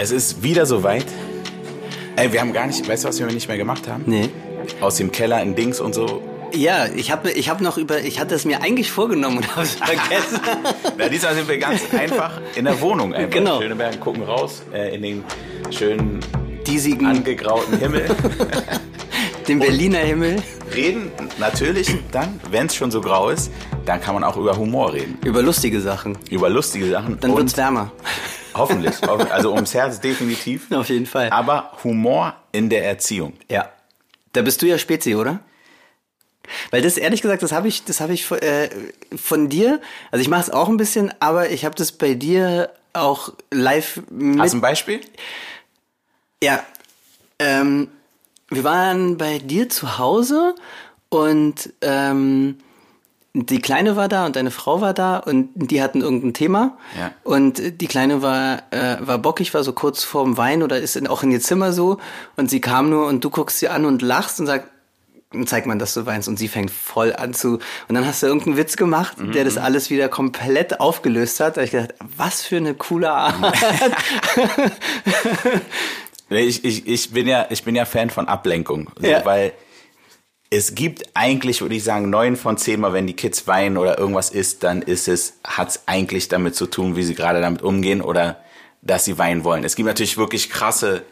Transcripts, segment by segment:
Es ist wieder soweit. Ey, wir haben gar nicht, weißt du, was wir nicht mehr gemacht haben? Nee. Aus dem Keller in Dings und so. Ja, ich habe ich hab noch über, ich hatte es mir eigentlich vorgenommen und habe es vergessen. Na, diesmal sind wir ganz einfach in der Wohnung. Einfach. Genau. Schöneberg gucken raus äh, in den schönen Diesigen, angegrauten Himmel. den Berliner Himmel. reden natürlich dann, wenn es schon so grau ist, dann kann man auch über Humor reden. Über lustige Sachen. Über lustige Sachen. Dann wird's wärmer. Hoffentlich. Also ums Herz definitiv. Auf jeden Fall. Aber Humor in der Erziehung. Ja. Da bist du ja Spezi, oder? Weil das ehrlich gesagt, das habe ich, das habe ich äh, von dir. Also ich mache es auch ein bisschen, aber ich habe das bei dir auch live mit. Hast du ein Beispiel? Ja. Ähm, wir waren bei dir zu Hause und ähm, die Kleine war da und deine Frau war da und die hatten irgendein Thema. Ja. Und die Kleine war, äh, war bockig, war so kurz vorm Wein oder ist in, auch in ihr Zimmer so. Und sie kam nur und du guckst sie an und lachst und sagst, zeigt man, dass du weinst und sie fängt voll an zu und dann hast du irgendeinen Witz gemacht, der das alles wieder komplett aufgelöst hat. Da hab ich gedacht, was für eine coole Art. Ich, ich, ich, bin ja, ich bin ja Fan von Ablenkung. So, Ja. Weil es gibt eigentlich, würde ich sagen, neun von zehn Mal, wenn die Kids weinen oder irgendwas ist, dann ist es, hat es eigentlich damit zu tun, wie sie gerade damit umgehen oder dass sie weinen wollen. Es gibt natürlich wirklich krasse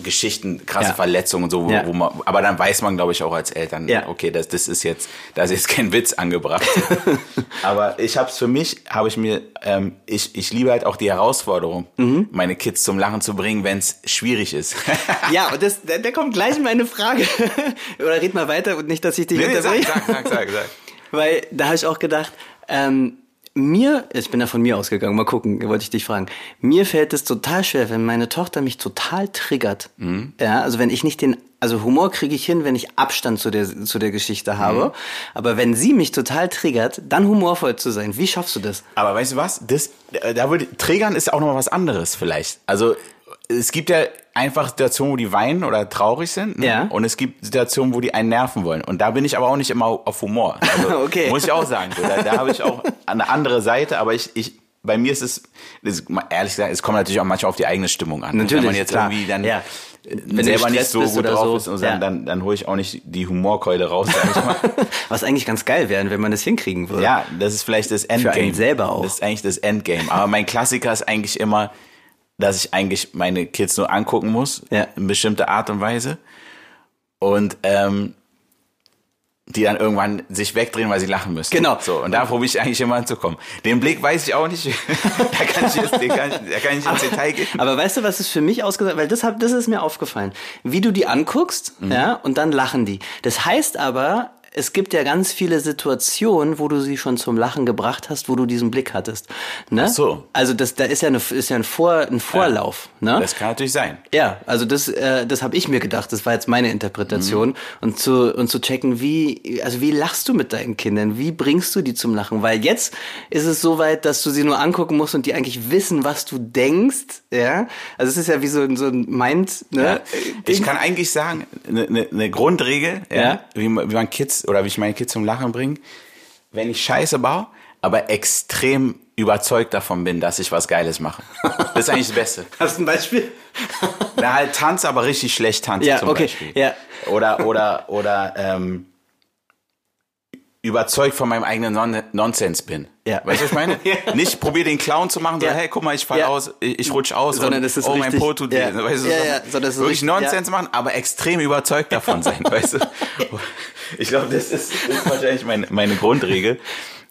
Geschichten, krasse Ja. Verletzungen und so, wo, Ja. wo man, aber dann weiß man, glaube ich, auch als Eltern, Ja. okay, das, das ist jetzt, da ist jetzt kein Witz angebracht. aber ich habe es für mich, habe ich mir, ähm, ich, ich liebe halt auch die Herausforderung, Mhm. meine Kids zum Lachen zu bringen, wenn es schwierig ist. ja, und das, da, da kommt gleich meine Frage. oder red mal weiter und nicht, dass ich dich Nee, nee, sag, unterbreche. sag, sag, sag, sag. Weil da habe ich auch gedacht, ähm, mir, ich bin ja von mir ausgegangen, mal gucken, wollte ich dich fragen. Mir fällt es total schwer, wenn meine Tochter mich total triggert. Mhm. Ja, also wenn ich nicht den, also Humor kriege ich hin, wenn ich Abstand zu der, zu der Geschichte habe. Mhm. Aber wenn sie mich total triggert, dann humorvoll zu sein, wie schaffst du das? Aber weißt du was? Das, da würde, Trägern ist auch noch mal was anderes vielleicht. Also es gibt ja einfach Situationen, wo die weinen oder traurig sind. Ne? Ja. Und es gibt Situationen, wo die einen nerven wollen. Und da bin ich aber auch nicht immer auf Humor. Also, Okay. Muss ich auch sagen. So, da da habe ich auch eine andere Seite, aber ich, ich bei mir ist es, ist ehrlich gesagt, es kommt natürlich auch manchmal auf die eigene Stimmung an. Natürlich, Wenn man jetzt klar. irgendwie dann Ja. Wenn selber nicht so gut drauf so. ist, und Ja. dann, dann, dann hole ich auch nicht die Humorkeule raus, sag ich mal. Was eigentlich ganz geil wäre, wenn man das hinkriegen würde. Ja, das ist vielleicht das Endgame. einen selber auch. Das ist eigentlich das Endgame. Aber mein Klassiker ist eigentlich immer, dass ich eigentlich meine Kids nur angucken muss, Ja. in bestimmter Art und Weise. Und ähm, die dann irgendwann sich wegdrehen, weil sie lachen müssen. Genau. So, und da probiere ich eigentlich immer anzukommen. Den Blick weiß ich auch nicht. da kann ich jetzt, den kann ich, da kann ich ins Detail gehen. Aber weißt du, was es für mich ausgesagt Weil das, hab, das ist mir aufgefallen. Wie du die anguckst, Mhm. ja, und dann lachen die. Das heißt aber, es gibt ja ganz viele Situationen, wo du sie schon zum Lachen gebracht hast, wo du diesen Blick hattest. Ne? Ach so. Also das, da ist ja, eine, ist ja ein, Vor, ein Vorlauf. Ne? Das kann natürlich sein. Ja, also das, äh, das habe ich mir gedacht. Das war jetzt meine Interpretation Mhm. und zu und zu checken, wie also wie lachst du mit deinen Kindern? Wie bringst du die zum Lachen? Weil jetzt ist es so weit, dass du sie nur angucken musst und die eigentlich wissen, was du denkst. Ja, also es ist ja wie so, ein- so ein Mind. Ne? Ja. Ich kann eigentlich sagen, eine ne, ne Grundregel, ja. Ja. wie, man, wie man Kids oder wie ich meine Kids zum Lachen bringe, wenn ich Scheiße baue, aber extrem überzeugt davon bin, dass ich was Geiles mache. Das ist eigentlich das Beste. Hast du ein Beispiel? Na halt tanze, aber richtig schlecht tanze Ja, zum okay, Beispiel. ja. Oder oder oder ähm, überzeugt von meinem eigenen Non Nonsens bin. Ja. Weißt du, was ich meine? Ja. Nicht probier den Clown zu machen, so, Ja. hey, guck mal, ich fall Ja. aus, ich, ich rutsch aus Sondern und es ist oh, mein Po tut ja. Weißt du, Ja, so, ja, sondern es ist wirklich richtig- Nonsens machen, aber extrem überzeugt davon sein, weißt du? Ich glaube, das ist, das ist wahrscheinlich meine, meine Grundregel.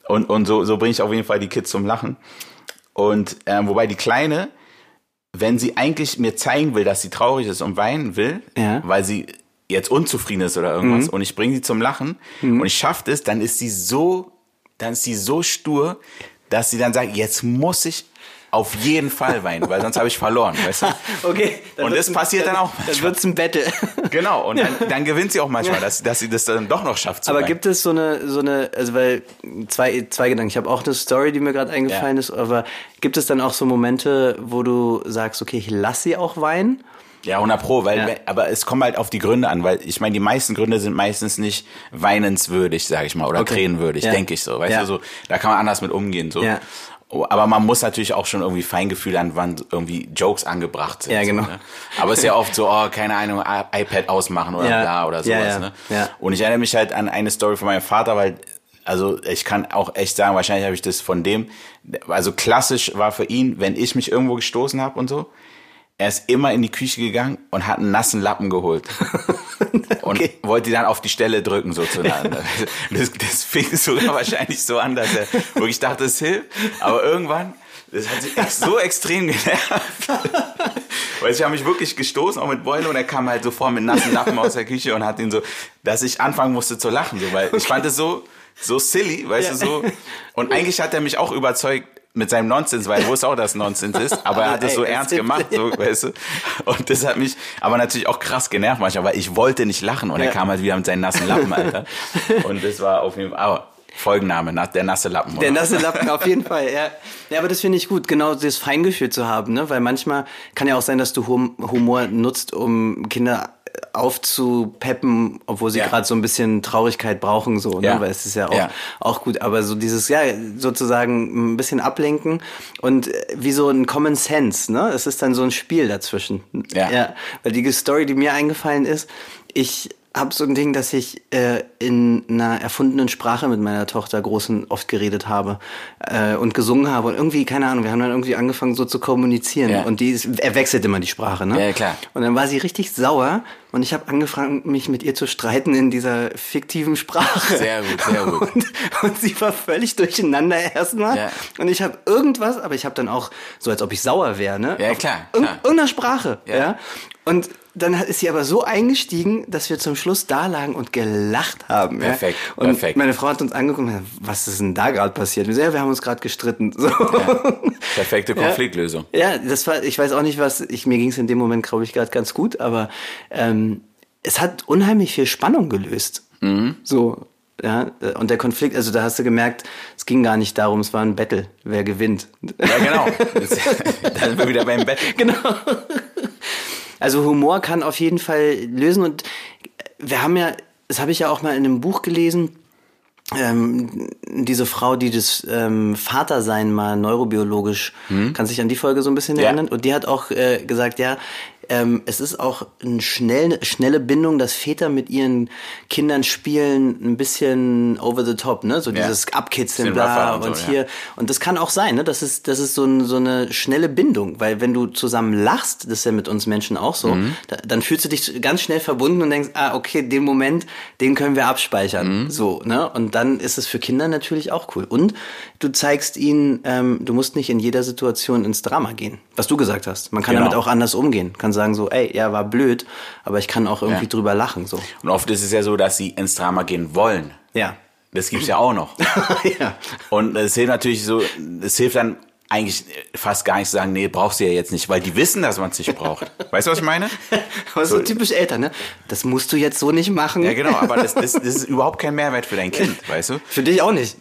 Und, und so, so bringe ich auf jeden Fall die Kids zum Lachen. Und ähm, wobei die Kleine, wenn sie eigentlich mir zeigen will, dass sie traurig ist und weinen will, Ja. weil sie jetzt unzufrieden ist oder irgendwas, und ich bringe sie zum Lachen und ich schaffe es, dann ist sie so, dann ist sie so stur, dass sie dann sagt, jetzt muss ich auf jeden Fall weinen, weil sonst habe ich verloren, weißt du? Okay. Und das ein- passiert dann auch Dann manchmal. wird's ein Battle. Genau, und dann, dann gewinnt sie auch manchmal, dass, dass sie das dann doch noch schafft zu Aber weinen. gibt es so eine, so eine, also weil zwei, zwei Gedanken. Ich habe auch eine Story, die mir gerade eingefallen Ja. ist, aber gibt es dann auch so Momente, wo du sagst, okay, ich lass sie auch weinen? Ja, 100 Pro, weil, Ja. aber es kommt halt auf die Gründe an, weil ich meine, die meisten Gründe sind meistens nicht weinenswürdig, sag ich mal, oder Okay. tränenwürdig, Ja. denke ich so. Weißt Ja. du, so, da kann man anders mit umgehen, so. Ja. Oh, Aber man muss natürlich auch schon irgendwie Feingefühl an, wann irgendwie Jokes angebracht sind. Ja, genau. So, ne? Aber es ist ja oft so, oh, keine Ahnung, iPad ausmachen oder Ja. bla oder sowas. Ja, ja. Ne? Ja. Und ich erinnere mich halt an eine Story von meinem Vater, weil, also ich kann auch echt sagen, wahrscheinlich habe ich das von dem, also klassisch war für ihn, wenn ich mich irgendwo gestoßen habe und so, er ist immer in die Küche gegangen und hat einen nassen Lappen geholt. Und wollte die dann auf die Stelle drücken, sozusagen. Das, das fing sogar wahrscheinlich so an, dass er wirklich dachte, es hilft. Aber irgendwann, das hat sich so extrem genervt. Weil ich habe mich wirklich gestoßen, auch mit Beule, und er kam halt sofort mit nassen Lappen aus der Küche und hat ihn so, dass ich anfangen musste zu lachen, so, weil ich fand es so, so silly, weißt du, so. Und eigentlich hat er mich auch überzeugt, mit seinem Nonsens, weil er wusste auch, dass es Nonsens ist, aber er hat es so ernst gemacht, so, weißt du. Und das hat mich aber natürlich auch krass genervt manchmal, weil ich wollte nicht lachen und er Ja. kam halt wieder mit seinen nassen Lappen, Alter. Und das war auf jeden Fall, aber Folgenname, na- der nasse Lappen. Der oder? nasse Lappen, auf jeden Fall, ja. Ja, aber das finde ich gut, genau das Feingefühl zu haben, ne? Weil manchmal kann ja auch sein, dass du Hum- Humor nutzt, um Kinder aufzupeppen, obwohl sie Ja. gerade so ein bisschen Traurigkeit brauchen, so, ne? Ja. Weil es ist ja auch, Ja. auch gut. Aber so dieses, ja, sozusagen ein bisschen ablenken und äh, wie so ein Common Sense, ne? Es ist dann so ein Spiel dazwischen. Ja. ja. Weil die Story, die mir eingefallen ist, ich habe so ein Ding, dass ich äh, in einer erfundenen Sprache mit meiner Tochter Großen oft geredet habe äh, und gesungen habe und irgendwie, keine Ahnung, wir haben dann irgendwie angefangen so zu kommunizieren Ja. und die ist, er wechselt immer die Sprache, ne? Ja, klar. Und dann war sie richtig sauer und ich habe angefangen, mich mit ihr zu streiten in dieser fiktiven Sprache. Sehr gut, sehr gut. Und, und sie war völlig durcheinander erstmal. Ja. Und ich habe irgendwas, aber ich habe dann auch so, als ob ich sauer wäre, ne? Ja, klar, klar. Irgendeiner Sprache, Ja. ja. Und dann ist sie aber so eingestiegen, dass wir zum Schluss da lagen und gelacht haben. Perfekt, ja? Und perfekt. meine Frau hat uns angeguckt und gesagt, was ist denn da gerade passiert? Wir, so, ja, wir haben uns gerade gestritten. So. Perfekte Konfliktlösung. Ja, das war, ich weiß auch nicht, was, ich, mir ging es in dem Moment, glaube ich, gerade ganz gut, aber ähm, es hat unheimlich viel Spannung gelöst. Mhm. So, ja, und der Konflikt, also da hast du gemerkt, es ging gar nicht darum, es war ein Battle, wer gewinnt. Ja, genau. Das, da sind wir wieder beim Bett. genau. Also Humor kann auf jeden Fall lösen und wir haben ja, das habe ich ja auch mal in einem Buch gelesen, ähm, diese Frau, die das ähm, Vatersein mal neurobiologisch, kann sich an die Folge so ein bisschen Ja. erinnern? Und die hat auch äh, gesagt, ja, ähm, es ist auch eine schnell, schnelle Bindung, dass Väter mit ihren Kindern spielen, ein bisschen over the top, ne? So Ja. dieses Abkitzeln, bla und und, so, hier. ja. Und das kann auch sein, ne? Das ist, das ist so, ein, so eine schnelle Bindung, weil wenn du zusammen lachst, das ist ja mit uns Menschen auch so, Mhm. da, dann fühlst du dich ganz schnell verbunden und denkst, ah, okay, den Moment, den können wir Mhm. abspeichern. So, ne? Und dann ist es für Kinder natürlich auch cool. Und du zeigst ihnen, ähm, du musst nicht in jeder Situation ins Drama gehen. Was du gesagt hast. Man kann Genau. damit auch anders umgehen. Kann sagen so, ey, ja, war blöd, aber ich kann auch irgendwie Ja. drüber lachen. So. Und oft ist es ja so, dass sie ins Drama gehen wollen. Ja. Das gibt's ja auch noch. ja. Und es hilft natürlich so, es hilft dann eigentlich fast gar nicht zu sagen, nee, brauchst du ja jetzt nicht, weil die wissen, dass man es nicht braucht. Weißt du, was ich meine? Aber so typisch Eltern, ne? Das musst du jetzt so nicht machen. Ja, genau, aber das, das, das ist überhaupt kein Mehrwert für dein Kind, weißt du? Für dich auch nicht.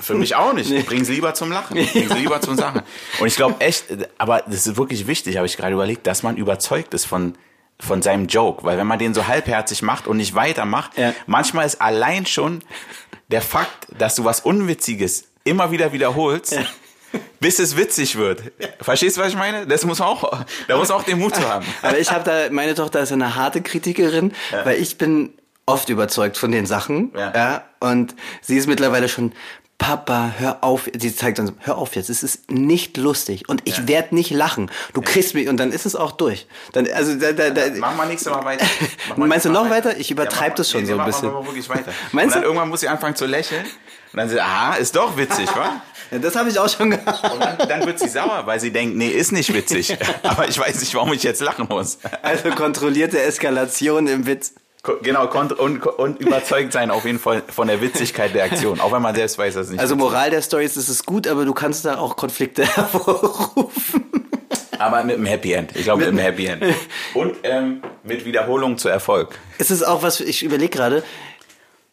Für mich auch nicht. Bring sie lieber zum Lachen. Bring sie lieber zum Sachen. Und ich glaube echt, aber das ist wirklich wichtig, habe ich gerade überlegt, dass man überzeugt ist von, von seinem Joke. Weil wenn man den so halbherzig macht und nicht weitermacht, Ja. manchmal ist allein schon der Fakt, dass du was Unwitziges immer wieder wiederholst, bis es witzig wird. Verstehst du, was ich meine? Das muss auch, da muss auch den Mut zu haben. Aber ich habe da, meine Tochter ist eine harte Kritikerin, weil ich bin oft überzeugt von den Sachen. Ja. und sie ist mittlerweile schon, Papa, hör auf. Sie zeigt dann so, hör auf jetzt, es ist nicht lustig und ich Ja. werd nicht lachen. Du kriegst mich und dann ist es auch durch. Dann, also, da, da, da, Mach mal nächstes Mal weiter. Meinst du noch Mal weiter? Ich übertreib mach das schon mal- so ein bisschen. Mal wirklich weiter. Meinst und dann du? irgendwann muss sie anfangen zu lächeln. Und dann sie, aha, ist doch witzig, wa? ja, das habe ich auch schon gehabt. Und dann, dann wird sie sauer, weil sie denkt, nee, ist nicht witzig. Aber ich weiß nicht, warum ich jetzt lachen muss. Also kontrollierte Eskalation im Witz. Genau, und, und überzeugt sein auf jeden Fall von der Witzigkeit der Aktion, auch wenn man selbst weiß, dass es nicht Also Moral der Story ist, es ist gut, aber du kannst da auch Konflikte hervorrufen. Aber mit einem Happy End. Ich glaube, mit einem Happy End. Und ähm, mit Wiederholung zu Erfolg. Ist es auch was, ich überlege gerade,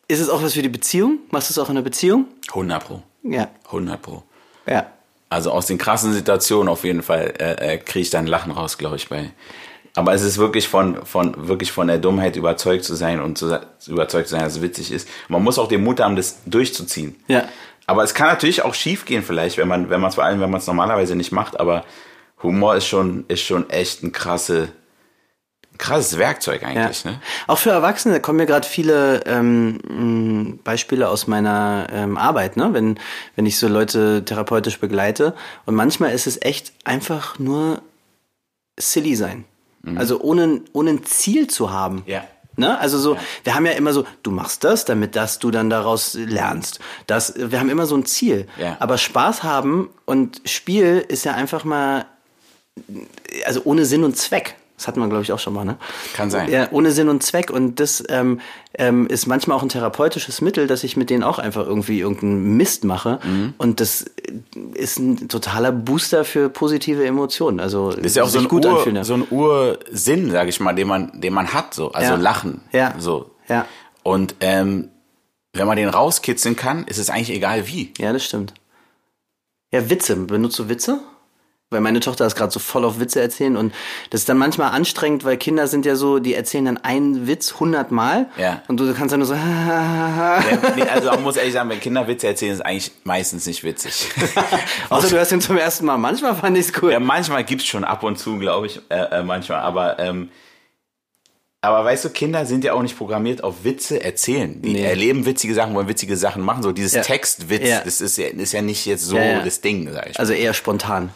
ist es auch was für die Beziehung? Machst du es auch in der Beziehung? 100 Pro. Ja. 100 Pro. Ja. Also aus den krassen Situationen auf jeden Fall äh, äh, kriege ich dann Lachen raus, glaube ich, bei. Aber es ist wirklich von, von, wirklich von der Dummheit überzeugt zu sein und zu, überzeugt zu sein, dass es witzig ist. Man muss auch den Mut haben, das durchzuziehen. Ja. Aber es kann natürlich auch schief gehen vielleicht, wenn man, wenn man es vor allem, wenn man es normalerweise nicht macht, aber Humor ist schon, ist schon echt ein krasse, krasses Werkzeug eigentlich, Ja. ne? Auch für Erwachsene kommen mir gerade viele ähm, Beispiele aus meiner ähm, Arbeit, ne? wenn, wenn ich so Leute therapeutisch begleite. Und manchmal ist es echt einfach nur silly sein. Also ohne, ohne ein Ziel zu haben. Mhm. Ja. Ne? Also so, wir haben ja immer so, du machst das, damit das du dann daraus lernst. Das, wir haben immer so ein Ziel. Ja. Aber Spaß haben und Spiel ist ja einfach mal, also ohne Sinn und Zweck. Das hatten wir, glaube ich, auch schon mal, ne? Kann sein. Ja, ohne Sinn und Zweck. Und das ähm, ähm, ist manchmal auch ein therapeutisches Mittel, dass ich mit denen auch einfach irgendwie irgendeinen Mist mache. Mhm. Und das ist ein totaler Booster für positive Emotionen. Also Das ist ja auch so ein, gut Ur, anfühlen. ja. so ein Ursinn, sag ich mal, den man, den man hat, so. Also Ja. Lachen. Ja. So. Ja. Und ähm, wenn man den rauskitzeln kann, ist es eigentlich egal wie. Ja, das stimmt. Ja, Witze. Benutzt du Witze? Weil meine Tochter ist gerade so voll auf Witze erzählen und das ist dann manchmal anstrengend, weil Kinder sind ja so, die erzählen dann einen Witz hundertmal Ja. und du kannst dann nur so Ja, nee, also man muss ehrlich sagen, wenn Kinder Witze erzählen, ist eigentlich meistens nicht witzig. Außer du hörst ihn zum ersten Mal. Manchmal fand ich's cool. Ja, manchmal gibt's schon ab und zu, glaube ich, äh, äh, manchmal, aber ähm, aber weißt du, Kinder sind ja auch nicht programmiert auf Witze erzählen. Die Nee. erleben witzige Sachen, wollen witzige Sachen machen. So dieses Ja. Textwitz, Ja. das ist ja, ist ja nicht jetzt so Ja, das Ding, sag ich. Also eher spontan.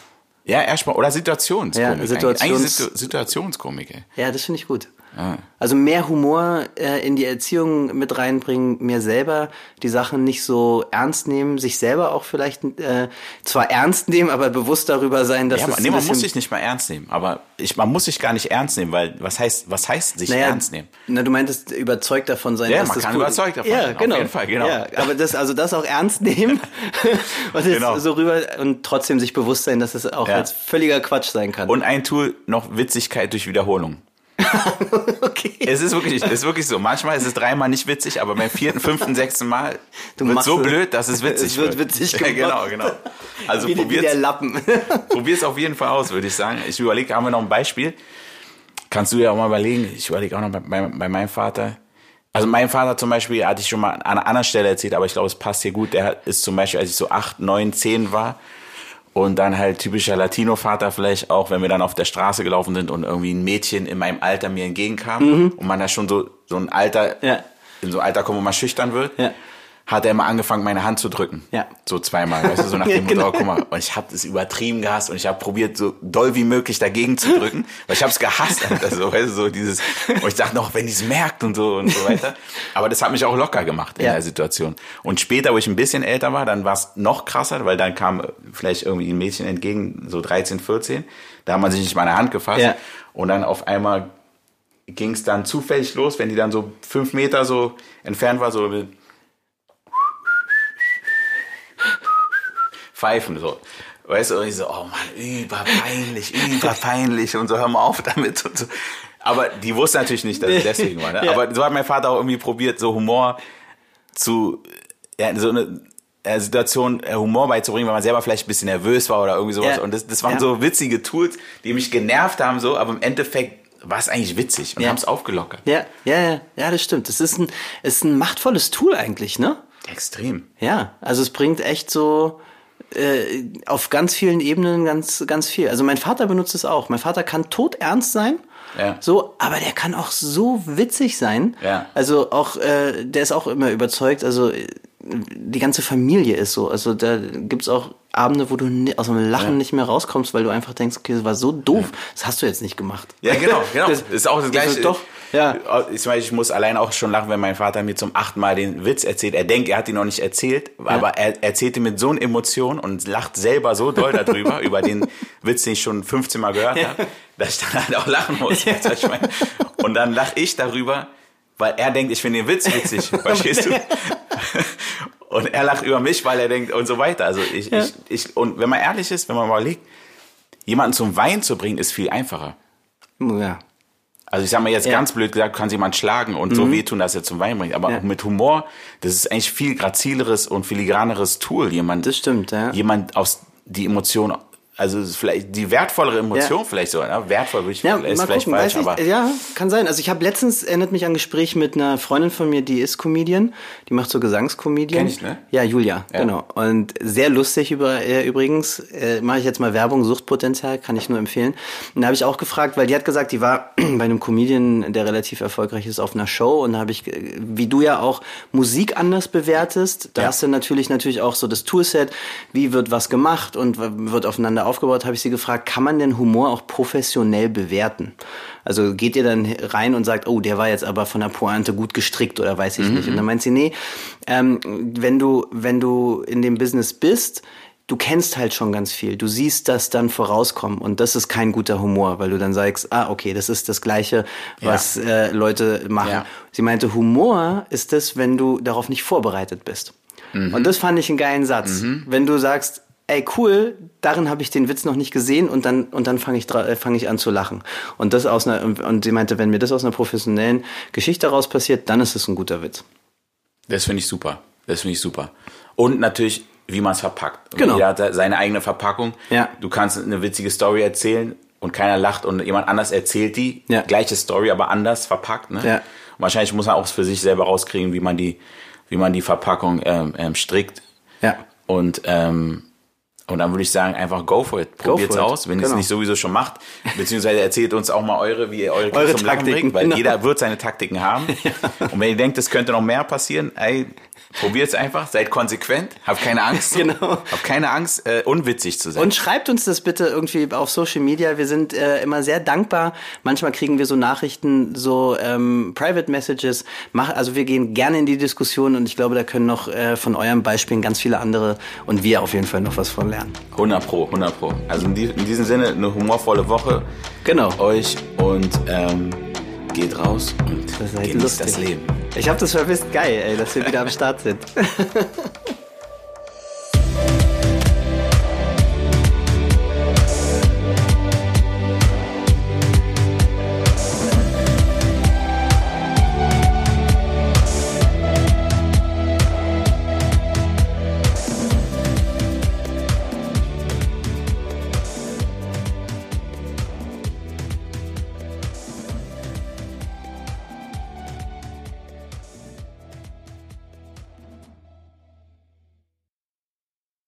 Ja, erstmal oder Situationskomik. Ja, eigentlich. Situations- eigentlich Situ Situationskomik. Ey. Ja, das finde ich gut. Also mehr Humor äh, in die Erziehung mit reinbringen, mehr selber die Sachen nicht so ernst nehmen, sich selber auch vielleicht äh, zwar ernst nehmen, aber bewusst darüber sein, dass Ja, es nee, man muss sich nicht mal ernst nehmen, aber ich, man muss sich gar nicht ernst nehmen, weil was heißt, was heißt sich naja, ernst nehmen? Na, du meintest überzeugt davon sein, Ja, dass man das kann überzeugt davon ja, sein, auf genau. jeden Fall, genau. Ja, aber das, also das auch ernst nehmen und das Genau. so rüber und trotzdem sich bewusst sein, dass es auch Ja. als völliger Quatsch sein kann. Und ein Tool noch Witzigkeit durch Wiederholung. okay. Es ist wirklich, es ist wirklich so. Manchmal ist es dreimal nicht witzig, aber beim vierten, fünften, sechsten Mal Du wird so blöd, dass es witzig es wird witzig ja, gemacht. Genau, genau. Also wie, wie probiert's, der Lappen. probier's auf jeden Fall aus, würde ich sagen. Ich überlege, haben wir noch ein Beispiel? Kannst du ja auch mal überlegen. Ich überlege auch noch bei, bei, bei meinem Vater. Also mein Vater zum Beispiel, hatte ich schon mal an einer anderen Stelle erzählt, aber ich glaube, es passt hier gut. Der ist zum Beispiel, als ich so acht, neun, zehn war und dann halt typischer Latino-Vater vielleicht auch, wenn wir dann auf der Straße gelaufen sind und irgendwie ein Mädchen in meinem Alter mir entgegenkam und man da schon so, so ein Alter, Mhm. Ja. in so ein Alter kommt, wo man schüchtern wird, Ja. Hat er immer angefangen, meine Hand zu drücken. Ja. So zweimal, weißt du, so nach dem Motto, genau. oh, guck mal, und ich habe das übertrieben gehasst und ich habe probiert, so doll wie möglich dagegen zu drücken, weil ich habe es gehasst, Alter, so, weißt du, so dieses, und ich dachte noch, wenn die es merkt und so und so weiter. Aber das hat mich auch locker gemacht in Ja. der Situation. Und später, wo ich ein bisschen älter war, dann war es noch krasser, weil dann kam äh, vielleicht irgendwie ein Mädchen entgegen, so 13, 14, da hat man sich nicht mal eine Hand gefasst Ja. und dann auf einmal ging es dann zufällig los, wenn die dann so fünf Meter so entfernt war, so pfeifen so. Weißt du, und ich so, oh Mann, überpeinlich, überpeinlich und so, hör mal auf damit und so. Aber die wusste natürlich nicht, dass es deswegen war. Ne? Ja. Aber so hat mein Vater auch irgendwie probiert, so Humor zu, ja, so eine äh, Situation, äh, Humor beizubringen, weil man selber vielleicht ein bisschen nervös war oder irgendwie sowas. Ja. Und das, das waren Ja. so witzige Tools, die mich genervt haben, so, aber im Endeffekt war es eigentlich witzig und Ja. haben es aufgelockert. Ja, ja, ja, ja, das stimmt. Das ist ein, ist ein machtvolles Tool eigentlich, ne? Extrem. Ja, also es bringt echt so äh, auf ganz vielen Ebenen ganz, ganz viel. Also mein Vater benutzt es auch. Mein Vater kann todernst sein. Ja. So, aber der kann auch so witzig sein. Ja. Also auch, äh, der ist auch immer überzeugt, also äh, die ganze Familie ist so. Also da gibt's auch Abende, wo du aus dem Lachen Ja. nicht mehr rauskommst, weil du einfach denkst, okay, das war so doof, das hast du jetzt nicht gemacht. Ja, genau, genau. Das- Das ist auch das Gleiche. ist doch, ja. Ich, zum Beispiel, ich muss allein auch schon lachen, wenn mein Vater mir zum achten Mal den Witz erzählt. Er denkt, er hat ihn noch nicht erzählt, aber er erzählt ihn mit so einer Emotion und lacht selber so doll darüber, über den Witz, den ich schon 15 Mal gehört habe, dass ich dann halt auch lachen muss. Ich meine? Und dann lache ich darüber, weil er denkt, ich finde den Witz witzig. Verstehst du? Und er lacht über mich, weil er denkt und so weiter. Also ich, ich, ich, und wenn man ehrlich ist, wenn man mal überlegt, jemanden zum Wein zu bringen, ist viel einfacher. Ja. Also ich sag mal jetzt Ja. Mhm. ganz blöd gesagt, du kannst jemand schlagen und so wehtun, dass er zum Wein bringt. Aber Ja. mit Humor, das ist eigentlich viel grazileres und filigraneres Tool, jemand, Das stimmt, ja. jemand aus die Emotion also vielleicht die wertvollere Emotion Ja. vielleicht so, ne? wertvoll würde ich Ja, vielleicht gucken, falsch, weiß ich, aber ja, kann sein. Also ich habe letztens, erinnert mich an ein Gespräch mit einer Freundin von mir, die ist Comedian, die macht so Gesangscomedian. Kenn ich, ne? Ja, Julia, Ja. genau. Und sehr lustig über, äh, übrigens, äh, mache ich jetzt mal Werbung, Suchtpotenzial, kann ich nur empfehlen. Und da habe ich auch gefragt, weil die hat gesagt, die war bei einem Comedian, der relativ erfolgreich ist, auf einer Show und da habe ich, äh, wie du ja auch Musik anders bewertest, da Ja. hast du natürlich natürlich auch so das Toolset, wie wird was gemacht und wird aufeinander aufgebaut, habe ich sie gefragt, kann man denn Humor auch professionell bewerten? Also geht ihr dann rein und sagt, oh, der war jetzt aber von der Pointe gut gestrickt oder weiß ich nicht. Und dann meint sie, nee, ähm, wenn du, wenn du in dem Business bist, du kennst halt schon ganz viel. Du siehst das dann vorauskommen und das ist kein guter Humor, weil du dann sagst, ah, okay, das ist das Gleiche, was äh, Leute machen. Ja. Sie meinte, Humor ist das, wenn du darauf nicht vorbereitet bist. Und das fand ich einen geilen Satz. Wenn du sagst, ey cool, darin habe ich den Witz noch nicht gesehen und dann und dann fange ich äh, fange ich an zu lachen. Und das aus einer und sie meinte, wenn mir das aus einer professionellen Geschichte raus passiert, dann ist es ein guter Witz. das finde ich super. Das finde ich super. Und natürlich, wie man es verpackt. Genau. Jeder hat seine eigene Verpackung. Ja. Du kannst eine witzige Story erzählen und keiner lacht und jemand anders erzählt die. Ja. Gleiche Story, aber anders verpackt. Ne? Ja. Wahrscheinlich muss man auch für sich selber rauskriegen, wie man die, wie man die Verpackung ähm, ähm, strickt. Ja. Und, ähm, und dann würde ich sagen, einfach go for it. Probiert's aus, wenn ihr es Genau. nicht sowieso schon macht. Beziehungsweise erzählt uns auch mal eure, wie ihr eure, Eure zum Taktiken, bringt, weil genau. jeder wird seine Taktiken haben. Und wenn ihr denkt, es könnte noch mehr passieren, ey, probiert's einfach, seid konsequent, habt keine Angst. Genau. Habt keine Angst, äh, unwitzig zu sein. Und schreibt uns das bitte irgendwie auf Social Media. Wir sind äh, immer sehr dankbar. Manchmal kriegen wir so Nachrichten, so ähm, Private Messages. Mach, also wir gehen gerne in die Diskussion und ich glaube, da können noch äh, von eurem Beispielen ganz viele andere und wir auf jeden Fall noch was von lernen. 100 pro, 100 pro. Also in, die, in diesem Sinne eine humorvolle Woche Genau. euch und ähm, geht raus und Das genießt lustig. das Leben. Ich habe das vermisst. Geil, ey, dass wir wieder am Start sind.